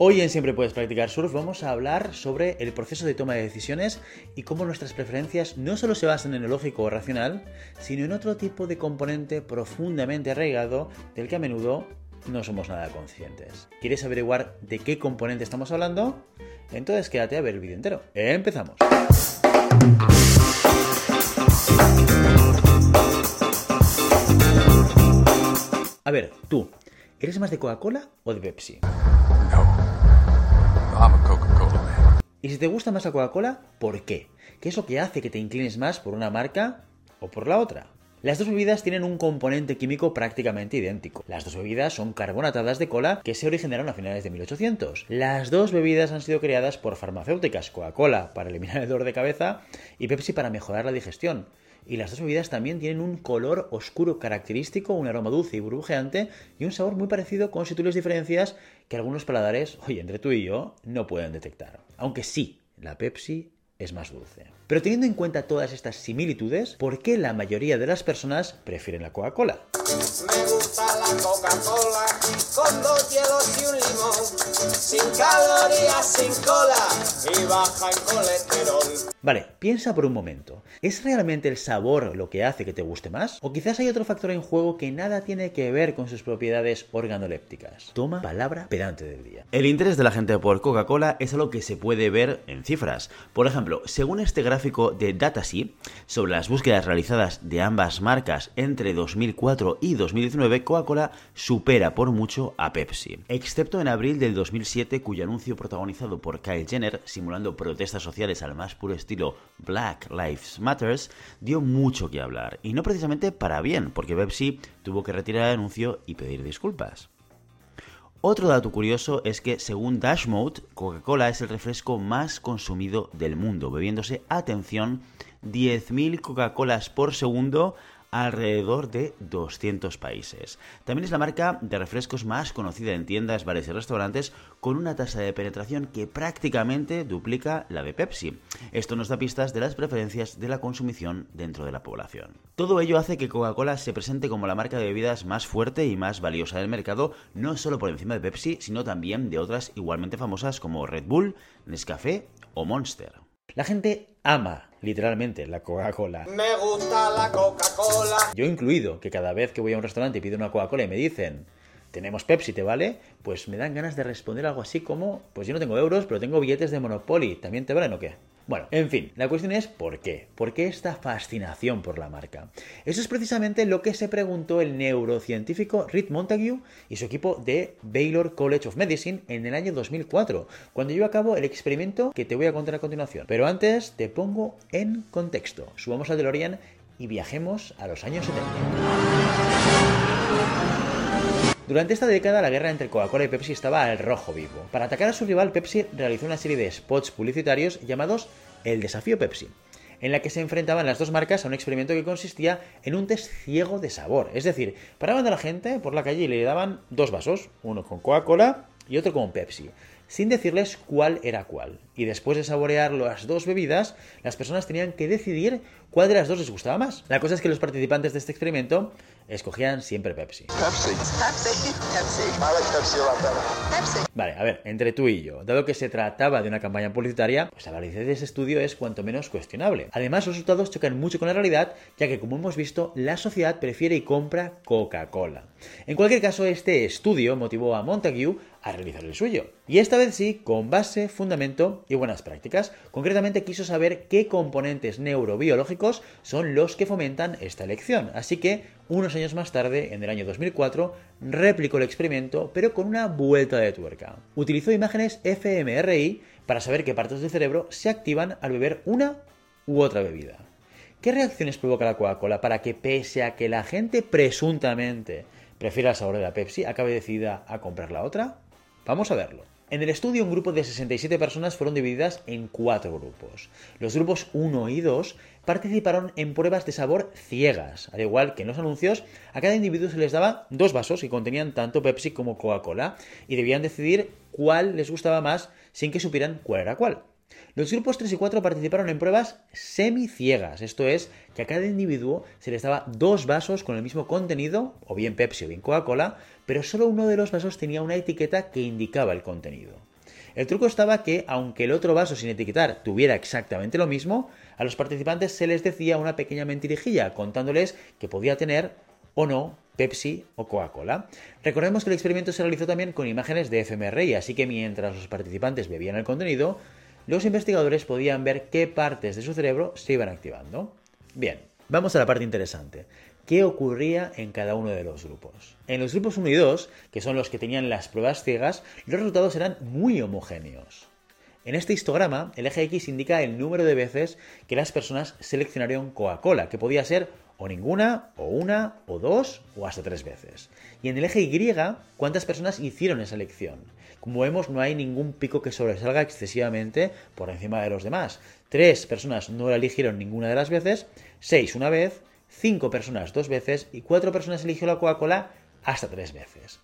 Hoy en Siempre Puedes Practicar Surf vamos a hablar sobre el proceso de toma de decisiones y cómo nuestras preferencias no solo se basan en el lógico o racional, sino en otro tipo de componente profundamente arraigado del que a menudo no somos nada conscientes. ¿Quieres averiguar de qué componente estamos hablando? Entonces quédate a ver el vídeo entero. ¡Empezamos! A ver, tú, ¿eres más de Coca-Cola o de Pepsi? Y si te gusta más la Coca-Cola, ¿por qué? ¿Qué es lo que hace que te inclines más por una marca o por la otra? Las dos bebidas tienen un componente químico prácticamente idéntico. Las dos bebidas son carbonatadas de cola que se originaron a finales de 1800. Las dos bebidas han sido creadas por farmacéuticas, Coca-Cola para eliminar el dolor de cabeza y Pepsi para mejorar la digestión. Y las dos bebidas también tienen un color oscuro característico, un aroma dulce y burbujeante y un sabor muy parecido con sutiles diferencias que algunos paladares, oye, entre tú y yo, no pueden detectar. Aunque sí, la Pepsi es más dulce. Pero teniendo en cuenta todas estas similitudes, ¿por qué la mayoría de las personas prefieren la Coca-Cola? Me gusta la Coca-Cola con dos hielos y un limón, sin calorías, sin cola y baja en colesterol. Vale, piensa por un momento. ¿Es realmente el sabor lo que hace que te guste más? ¿O quizás hay otro factor en juego que nada tiene que ver con sus propiedades organolépticas? Toma palabra pedante del día. El interés de la gente por Coca-Cola es algo que se puede ver en cifras. Por ejemplo, según este gráfico de Datasy sobre las búsquedas realizadas de ambas marcas entre 2004 y 2019, Coca-Cola supera por mucho a Pepsi. Excepto en abril del 2007, cuyo anuncio protagonizado por Kyle Jenner, simulando protestas sociales al más puro estilo Black Lives Matters, dio mucho que hablar. Y no precisamente para bien, porque Pepsi tuvo que retirar el anuncio y pedir disculpas. Otro dato curioso es que según Dashmode, Coca-Cola es el refresco más consumido del mundo, bebiéndose, atención, 10.000 Coca-Colas por segundo alrededor de 200 países. También es la marca de refrescos más conocida en tiendas, bares y restaurantes, con una tasa de penetración que prácticamente duplica la de Pepsi. Esto nos da pistas de las preferencias de la consumición dentro de la población. Todo ello hace que Coca-Cola se presente como la marca de bebidas más fuerte y más valiosa del mercado, no solo por encima de Pepsi, sino también de otras igualmente famosas como Red Bull, Nescafé o Monster. La gente ama, literalmente, la Coca-Cola. Me gusta la Coca-Cola. Yo incluido, que cada vez que voy a un restaurante y pido una Coca-Cola y me dicen, tenemos Pepsi, ¿te vale? Pues me dan ganas de responder algo así como, pues yo no tengo euros, pero tengo billetes de Monopoly, ¿también te valen o qué? Bueno, en fin, la cuestión es ¿por qué? ¿Por qué esta fascinación por la marca? Eso es precisamente lo que se preguntó el neurocientífico Reed Montague y su equipo de Baylor College of Medicine en el año 2004, cuando llevó a cabo el experimento que te voy a contar a continuación. Pero antes te pongo en contexto. Subamos al DeLorean y viajemos a los años 70. Durante esta década la guerra entre Coca-Cola y Pepsi estaba al rojo vivo. Para atacar a su rival, Pepsi realizó una serie de spots publicitarios llamados El Desafío Pepsi, en la que se enfrentaban las dos marcas a un experimento que consistía en un test ciego de sabor. Es decir, paraban a la gente por la calle y le daban dos vasos, uno con Coca-Cola y otro con Pepsi sin decirles cuál era cuál. Y después de saborear las dos bebidas, las personas tenían que decidir cuál de las dos les gustaba más. La cosa es que los participantes de este experimento escogían siempre Pepsi. Pepsi. Pepsi. Pepsi. Vale, a ver, entre tú y yo, dado que se trataba de una campaña publicitaria, pues la validez de ese estudio es cuanto menos cuestionable. Además, los resultados chocan mucho con la realidad, ya que como hemos visto, la sociedad prefiere y compra Coca-Cola. En cualquier caso, este estudio motivó a Montague a realizar el suyo. Y esta vez sí, con base, fundamento y buenas prácticas. Concretamente quiso saber qué componentes neurobiológicos son los que fomentan esta elección. Así que, unos años más tarde, en el año 2004, replicó el experimento, pero con una vuelta de tuerca. Utilizó imágenes fMRI para saber qué partes del cerebro se activan al beber una u otra bebida. ¿Qué reacciones provoca la Coca-Cola para que, pese a que la gente presuntamente prefiera el sabor de la Pepsi, acabe decidida a comprar la otra? Vamos a verlo. En el estudio, un grupo de 67 personas fueron divididas en cuatro grupos. Los grupos 1 y 2 participaron en pruebas de sabor ciegas. Al igual que en los anuncios, a cada individuo se les daba dos vasos que contenían tanto Pepsi como Coca-Cola y debían decidir cuál les gustaba más sin que supieran cuál era cuál. Los grupos 3 y 4 participaron en pruebas semiciegas, esto es, que a cada individuo se les daba dos vasos con el mismo contenido, o bien Pepsi o bien Coca-Cola, pero solo uno de los vasos tenía una etiqueta que indicaba el contenido. El truco estaba que, aunque el otro vaso sin etiquetar tuviera exactamente lo mismo, a los participantes se les decía una pequeña mentirijilla contándoles que podía tener o no Pepsi o Coca-Cola. Recordemos que el experimento se realizó también con imágenes de fMRI, así que mientras los participantes bebían el contenido, los investigadores podían ver qué partes de su cerebro se iban activando. Bien, vamos a la parte interesante. ¿Qué ocurría en cada uno de los grupos? En los grupos 1 y 2, que son los que tenían las pruebas ciegas, los resultados eran muy homogéneos. En este histograma, el eje X indica el número de veces que las personas seleccionaron Coca-Cola, que podía ser o ninguna, o una, o dos, o hasta tres veces. Y en el eje Y, cuántas personas hicieron esa elección. Como vemos, no hay ningún pico que sobresalga excesivamente por encima de los demás. Tres personas no la eligieron ninguna de las veces, seis una vez, cinco personas dos veces y cuatro personas eligieron la Coca-Cola hasta tres veces.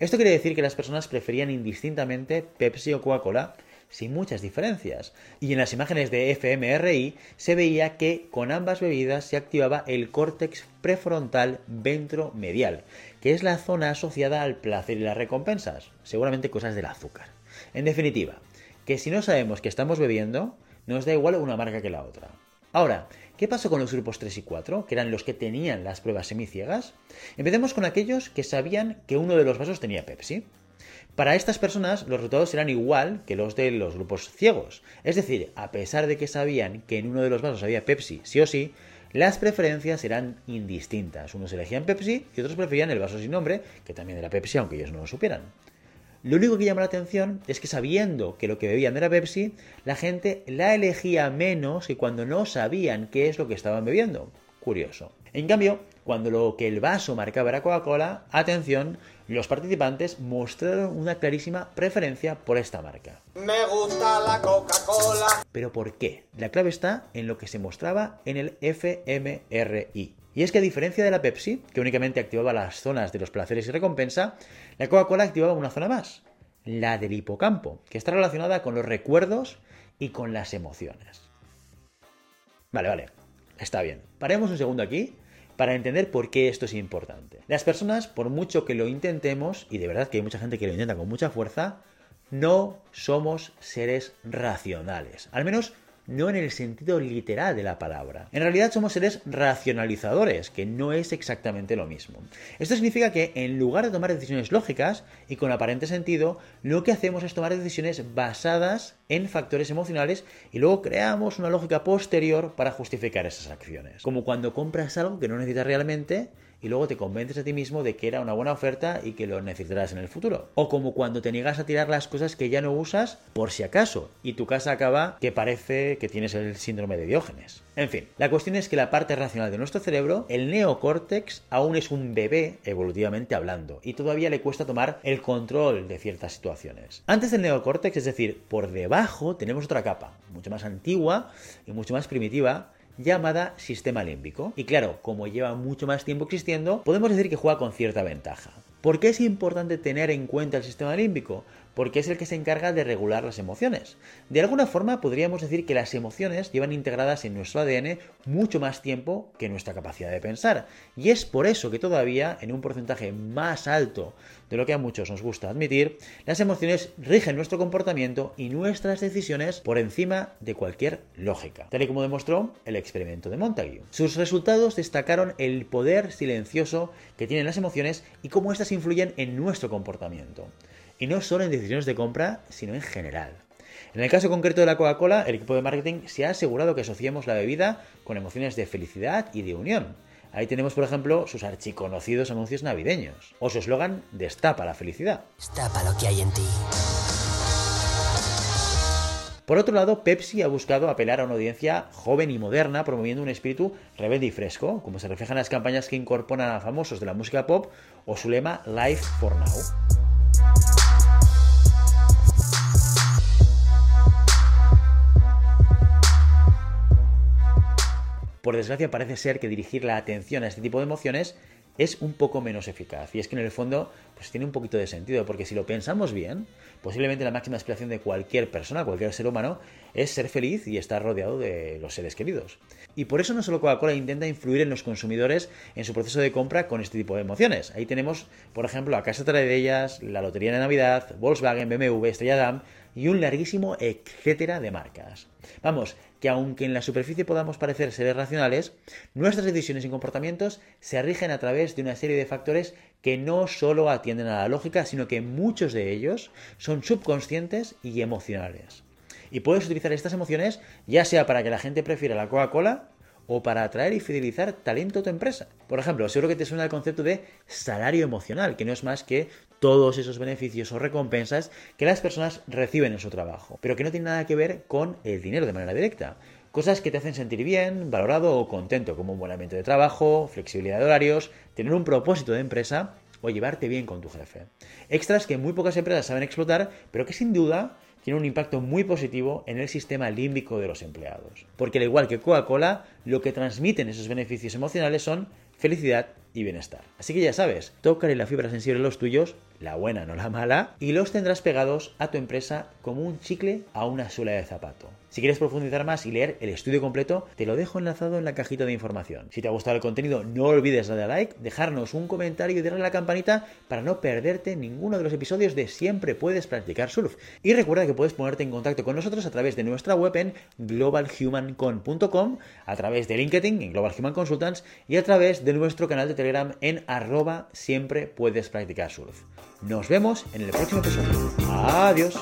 Esto quiere decir que las personas preferían indistintamente Pepsi o Coca-Cola sin muchas diferencias. Y en las imágenes de fMRI se veía que con ambas bebidas se activaba el córtex prefrontal ventromedial, que es la zona asociada al placer y las recompensas, seguramente cosas del azúcar. En definitiva, que si no sabemos que estamos bebiendo, nos da igual una marca que la otra. Ahora, ¿qué pasó con los grupos 3 y 4, que eran los que tenían las pruebas semiciegas? Empecemos con aquellos que sabían que uno de los vasos tenía Pepsi. Para estas personas los resultados serán igual que los de los grupos ciegos. Es decir, a pesar de que sabían que en uno de los vasos había Pepsi sí o sí, las preferencias eran indistintas. Unos elegían Pepsi y otros preferían el vaso sin nombre, que también era Pepsi, aunque ellos no lo supieran. Lo único que llama la atención es que sabiendo que lo que bebían era Pepsi, la gente la elegía menos que cuando no sabían qué es lo que estaban bebiendo. Curioso. En cambio, cuando lo que el vaso marcaba era Coca-Cola, atención, los participantes mostraron una clarísima preferencia por esta marca. Me gusta la Coca-Cola. ¿Pero por qué? La clave está en lo que se mostraba en el fMRI. Y es que a diferencia de la Pepsi, que únicamente activaba las zonas de los placeres y recompensa, la Coca-Cola activaba una zona más, la del hipocampo, que está relacionada con los recuerdos y con las emociones. Vale, vale, está bien. Paremos un segundo aquí para entender por qué esto es importante. Las personas, por mucho que lo intentemos, y de verdad que hay mucha gente que lo intenta con mucha fuerza, no somos seres racionales. Al menos no en el sentido literal de la palabra. En realidad somos seres racionalizadores, que no es exactamente lo mismo. Esto significa que en lugar de tomar decisiones lógicas y con aparente sentido, lo que hacemos es tomar decisiones basadas en factores emocionales y luego creamos una lógica posterior para justificar esas acciones. Como cuando compras algo que no necesitas realmente y luego te convences a ti mismo de que era una buena oferta y que lo necesitarás en el futuro. O como cuando te niegas a tirar las cosas que ya no usas por si acaso y tu casa acaba que parece que tienes el síndrome de Diógenes. En fin, la cuestión es que la parte racional de nuestro cerebro, el neocórtex, aún es un bebé evolutivamente hablando y todavía le cuesta tomar el control de ciertas situaciones. Antes del neocórtex, es decir, por debajo tenemos otra capa, mucho más antigua y mucho más primitiva, llamada sistema límbico. Y claro, como lleva mucho más tiempo existiendo, podemos decir que juega con cierta ventaja. ¿Por qué es importante tener en cuenta el sistema límbico? porque es el que se encarga de regular las emociones. De alguna forma podríamos decir que las emociones llevan integradas en nuestro ADN mucho más tiempo que nuestra capacidad de pensar. Y es por eso que todavía, en un porcentaje más alto de lo que a muchos nos gusta admitir, las emociones rigen nuestro comportamiento y nuestras decisiones por encima de cualquier lógica, tal y como demostró el experimento de Montague. Sus resultados destacaron el poder silencioso que tienen las emociones y cómo influyen en nuestro comportamiento. Y no solo en decisiones de compra, sino en general. En el caso concreto de la Coca-Cola, el equipo de marketing se ha asegurado que asociemos la bebida con emociones de felicidad y de unión. Ahí tenemos, por ejemplo, sus archiconocidos anuncios navideños, o su eslogan Destapa la felicidad. Por otro lado, Pepsi ha buscado apelar a una audiencia joven y moderna, promoviendo un espíritu rebelde y fresco, como se refleja en las campañas que incorporan a famosos de la música pop o su lema Life for Now. Por desgracia parece ser que dirigir la atención a este tipo de emociones es un poco menos eficaz. Y es que en el fondo pues tiene un poquito de sentido, porque si lo pensamos bien, posiblemente la máxima aspiración de cualquier persona, cualquier ser humano, es ser feliz y estar rodeado de los seres queridos. Y por eso no solo Coca-Cola intenta influir en los consumidores en su proceso de compra con este tipo de emociones. Ahí tenemos, por ejemplo, a Casa Trae de ellas, la Lotería de Navidad, Volkswagen, BMW, Estrella Damm y un larguísimo etcétera de marcas. Vamos, que aunque en la superficie podamos parecer seres racionales, nuestras decisiones y comportamientos se rigen a través de una serie de factores que no solo atienden a la lógica, sino que muchos de ellos son subconscientes y emocionales. Y puedes utilizar estas emociones ya sea para que la gente prefiera la Coca-Cola o para atraer y fidelizar talento a tu empresa. Por ejemplo, seguro que te suena el concepto de salario emocional, que no es más que todos esos beneficios o recompensas que las personas reciben en su trabajo, pero que no tiene nada que ver con el dinero de manera directa. Cosas que te hacen sentir bien, valorado o contento, como un buen ambiente de trabajo, flexibilidad de horarios, tener un propósito de empresa o llevarte bien con tu jefe. Extras que muy pocas empresas saben explotar, pero que sin duda tienen un impacto muy positivo en el sistema límbico de los empleados. Porque al igual que Coca-Cola, lo que transmiten esos beneficios emocionales son felicidad bienestar. Así que ya sabes, tócale la fibra sensible a los tuyos, la buena, no la mala, y los tendrás pegados a tu empresa como un chicle a una suela de zapato. Si quieres profundizar más y leer el estudio completo, te lo dejo enlazado en la cajita de información. Si te ha gustado el contenido, no olvides darle a like, dejarnos un comentario y darle a la campanita para no perderte ninguno de los episodios de Siempre puedes practicar surf. Y recuerda que puedes ponerte en contacto con nosotros a través de nuestra web en globalhumancon.com, a través de LinkedIn en Global Human Consultants y a través de nuestro canal de En arroba siempre puedes practicar surf. Nos vemos en el próximo episodio. Adiós.